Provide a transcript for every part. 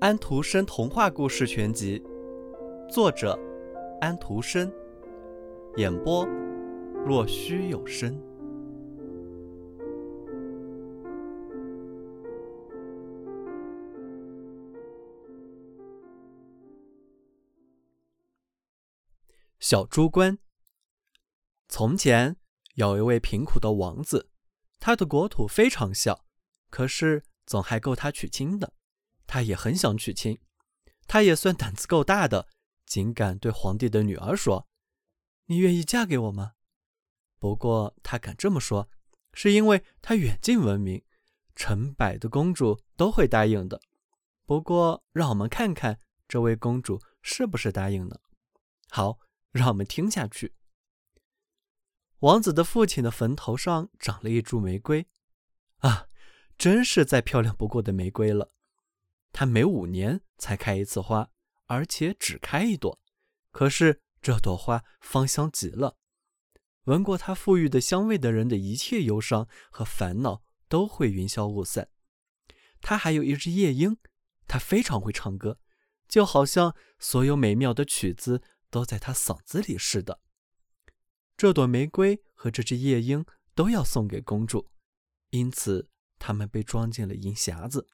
安徒生童话故事全集，作者安徒生，演播若虚有声。小猪倌。从前有一位贫苦的王子，他的国土非常小，可是总还够他娶亲的。他也很想娶亲，他也算胆子够大的，竟敢对皇帝的女儿说：“你愿意嫁给我吗？”不过他敢这么说，是因为他远近闻名，成百的公主都会答应的。不过让我们看看这位公主是不是答应呢？好，让我们听下去。王子的父亲的坟头上长了一株玫瑰，啊，真是再漂亮不过的玫瑰了。它每五年才开一次花，而且只开一朵。可是这朵花芳香极了，闻过它馥郁的香味的人的一切忧伤和烦恼都会云消雾散。它还有一只夜莺，它非常会唱歌，就好像所有美妙的曲子都在它嗓子里似的。这朵玫瑰和这只夜莺都要送给公主，因此他们被装进了银匣子。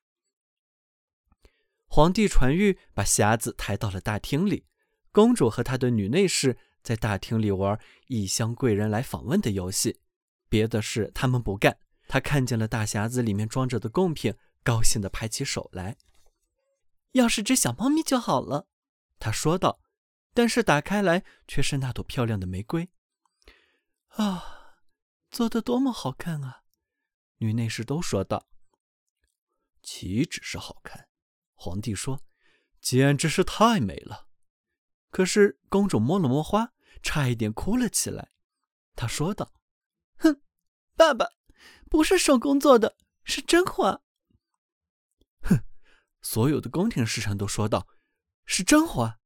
皇帝传谕把匣子抬到了大厅里，公主和她的女内侍在大厅里玩异乡贵人来访问的游戏，别的事他们不干。他看见了大匣子里面装着的贡品，高兴地拍起手来。要是只小猫咪就好了，他说道。但是打开来却是那朵漂亮的玫瑰。啊，做的多么好看啊！女内侍都说道。岂止是好看，皇帝说，简直是太美了。可是公主摸了摸花，差一点哭了起来。她说道：“哼，爸爸，不是手工做的，是真花。”哼，所有的宫廷侍臣都说道：“是真花。”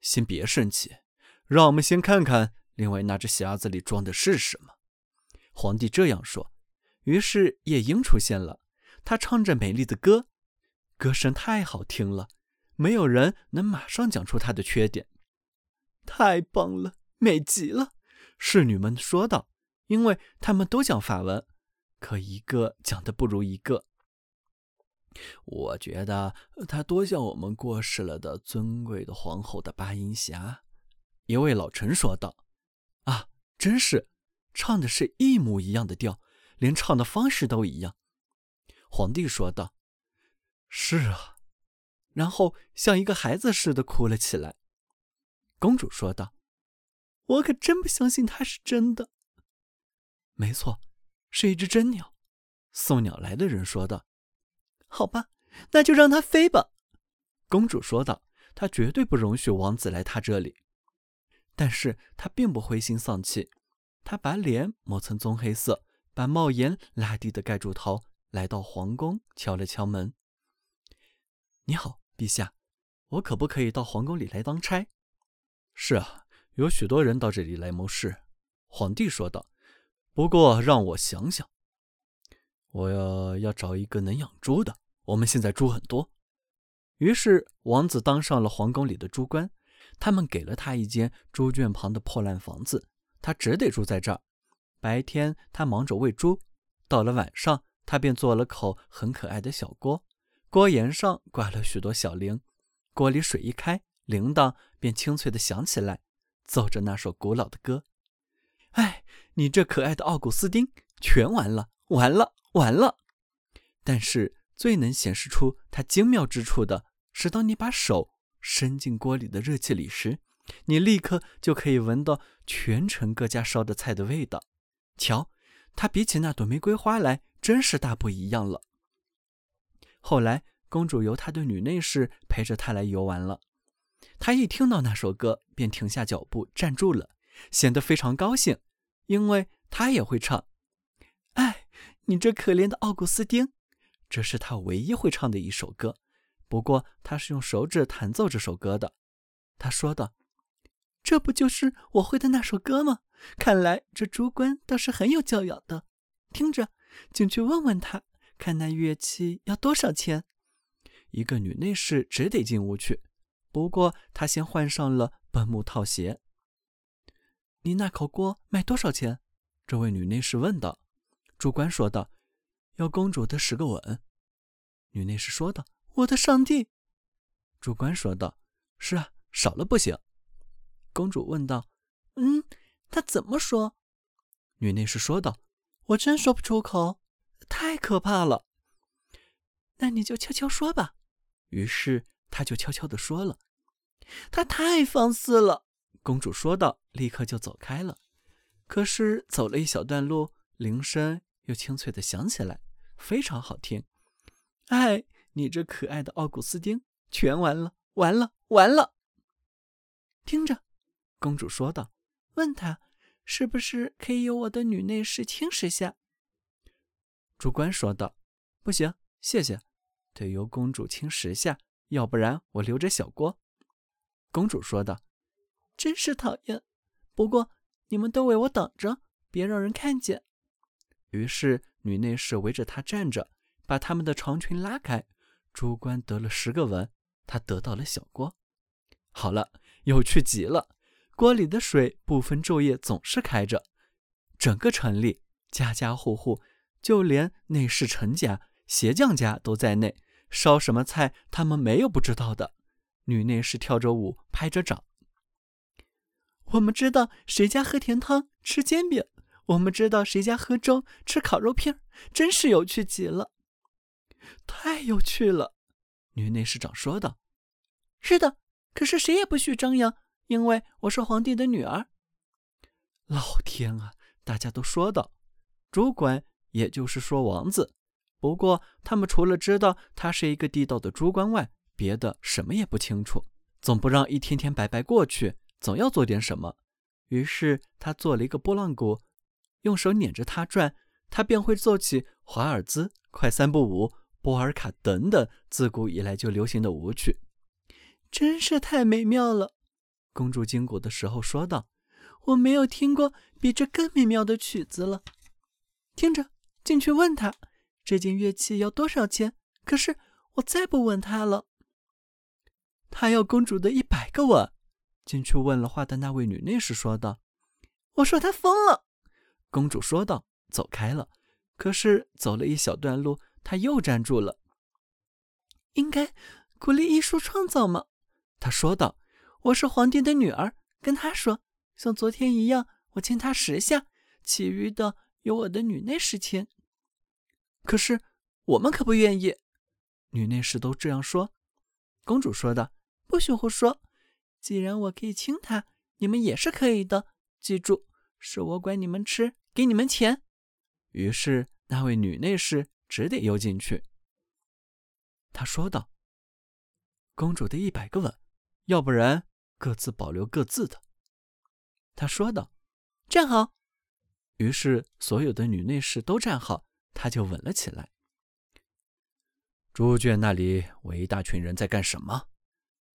先别生气，让我们先看看。另外，那只匣子里装的是什么？皇帝这样说。于是夜莺出现了，它唱着美丽的歌，歌声太好听了，没有人能马上讲出它的缺点。太棒了，美极了，侍女们说道，因为他们都讲法文，可一个讲的不如一个。我觉得它多像我们过世了的尊贵的皇后的八音匣。一位老臣说道。啊，真是，唱的是一模一样的调，连唱的方式都一样。皇帝说道：“是啊。”然后像一个孩子似的哭了起来。公主说道：“我可真不相信它是真的。”没错，是一只真鸟。送鸟来的人说道：“好吧，那就让它飞吧。”公主说道：“她绝对不容许王子来她这里。”但是他并不灰心丧气，他把脸抹成棕黑色，把帽檐拉低的盖住头，来到皇宫，敲了敲门。“你好，陛下，我可不可以到皇宫里来当差？”“是啊，有许多人到这里来谋事。”皇帝说道。“不过让我想想，我要要找一个能养猪的。我们现在猪很多。”于是王子当上了皇宫里的猪官。他们给了他一间猪圈旁的破烂房子，他只得住在这儿。白天他忙着喂猪，到了晚上，他便做了口很可爱的小锅，锅沿上挂了许多小铃，锅里水一开，铃铛便清脆地响起来，奏着那首古老的歌。哎，你这可爱的奥古斯丁，全完了，完了，完了！但是最能显示出它精妙之处的是，当你把手。伸进锅里的热气里时，你立刻就可以闻到全城各家烧的菜的味道。瞧，它比起那朵玫瑰花来，真是大不一样了。后来，公主由她的女内侍陪着她来游玩了。她一听到那首歌，便停下脚步，站住了，显得非常高兴，因为她也会唱。哎，你这可怜的奥古斯丁，这是她唯一会唱的一首歌。不过他是用手指弹奏这首歌的，他说道：“这不就是我会的那首歌吗？看来这猪倌倒是很有教养的。听着，进去问问他，看那乐器要多少钱。”一个女内侍只得进屋去，不过她先换上了本木套鞋。“你那口锅卖多少钱？”这位女内侍问道。主官说道：“要公主的十个吻。”女内侍说道：“我的上帝！”主官说道：“是啊，少了不行。”公主问道：“嗯，他怎么说？”女内侍说道：“我真说不出口，太可怕了。”那你就悄悄说吧。于是她就悄悄地说了：“他太放肆了。”公主说道，立刻就走开了。可是走了一小段路，铃声又清脆地响起来，非常好听。哎，你这可爱的奥古斯丁，全完了，完了，完了！听着。公主说道：“问他，是不是可以由我的女内侍亲十下？”主官说道：“不行，谢谢，得由公主亲十下，要不然我留着小锅。”公主说道：“真是讨厌，不过你们都为我挡着，别让人看见。”于是女内侍围着她站着，把他们的长裙拉开。朱官得了十个吻，他得到了小锅。好了，有趣极了。锅里的水不分昼夜总是开着，整个城里家家户户，就连内侍陈家、鞋匠家都在内，烧什么菜他们没有不知道的。女内侍跳着舞，拍着掌。我们知道谁家喝甜汤吃煎饼，我们知道谁家喝粥吃烤肉片，真是有趣极了，太有趣了。女内侍长说道：“是的，可是谁也不许张扬。”因为我是皇帝的女儿。老天啊！大家都说道。主管，也就是说王子。不过他们除了知道他是一个地道的猪官外，别的什么也不清楚。总不让一天天白白过去，总要做点什么。于是他做了一个拨浪鼓，用手捻着它转，他便会奏起华尔兹、快三步舞、波尔卡等等自古以来就流行的舞曲，真是太美妙了。公主经过的时候说道：“我没有听过比这更美妙的曲子了。听着，进去问他这件乐器要多少钱。可是我再不吻他了。他要公主的一百个吻。”进去问了话的那位女内侍说道：“我说他疯了。”公主说道，走开了。可是走了一小段路，他又站住了。应该鼓励艺术创造吗？他说道。我是皇帝的女儿，跟他说，像昨天一样，我亲他十下，其余的由我的女内侍亲。可是我们可不愿意，女内侍都这样说。公主说道：“不许胡说！既然我可以亲他，你们也是可以的。记住，是我管你们吃，给你们钱。”于是那位女内侍只得游进去。他说道：“公主的一百个吻，要不然。”各自保留各自的，他说道：“站好。”于是所有的女内侍都站好，他就吻了起来。猪圈那里，我一大群人在干什么？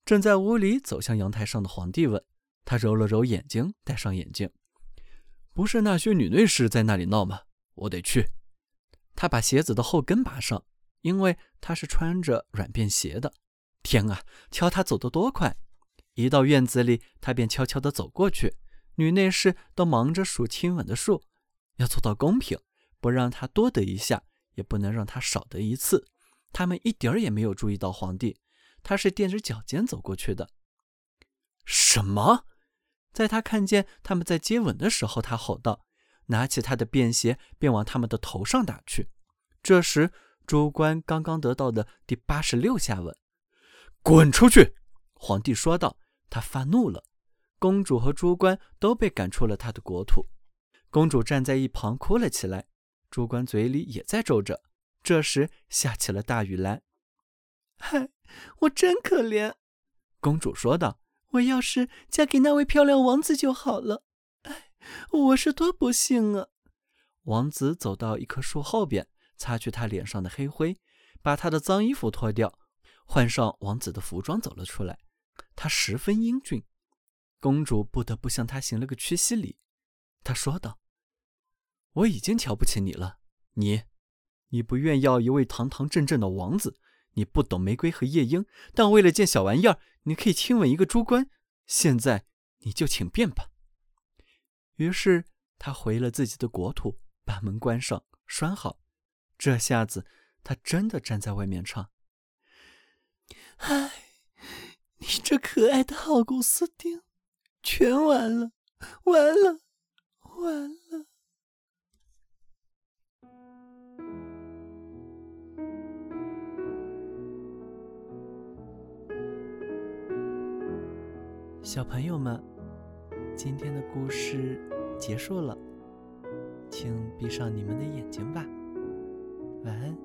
正在屋里走向阳台上的皇帝问。他揉了揉眼睛，戴上眼镜。不是那些女内侍在那里闹吗？我得去。他把鞋子的后跟拔上，因为他是穿着软便鞋的。天啊，瞧他走得多快！一到院子里，他便悄悄地走过去。女内侍都忙着数亲吻的数，要做到公平，不让他多得一下，也不能让他少得一次。他们一点儿也没有注意到皇帝，他是踮着脚尖走过去的。什么？在他看见他们在接吻的时候，他吼道，拿起他的便鞋便往他们的头上打去。这时，朱官刚刚得到的第八十六下吻，滚出去！皇帝说道。他发怒了，公主和朱官都被赶出了他的国土。公主站在一旁哭了起来，朱官嘴里也在咒着。这时下起了大雨来。嗨，我真可怜，公主说道：“我要是嫁给那位漂亮王子就好了。”我是多不幸啊！王子走到一棵树后边，擦去他脸上的黑灰，把他的脏衣服脱掉，换上王子的服装，走了出来。他十分英俊，公主不得不向他行了个屈膝礼。他说道：“我已经瞧不起你了，你你不愿要一位堂堂正正的王子，你不懂玫瑰和夜莺，但为了件小玩意儿，你可以亲吻一个猪倌。现在你就请便吧。”于是他回了自己的国土，把门关上，拴好。这下子他真的站在外面唱：“唉，你这可爱的好古斯丁，全完了，完了，完了。”小朋友们，今天的故事结束了，请闭上你们的眼睛吧，晚安。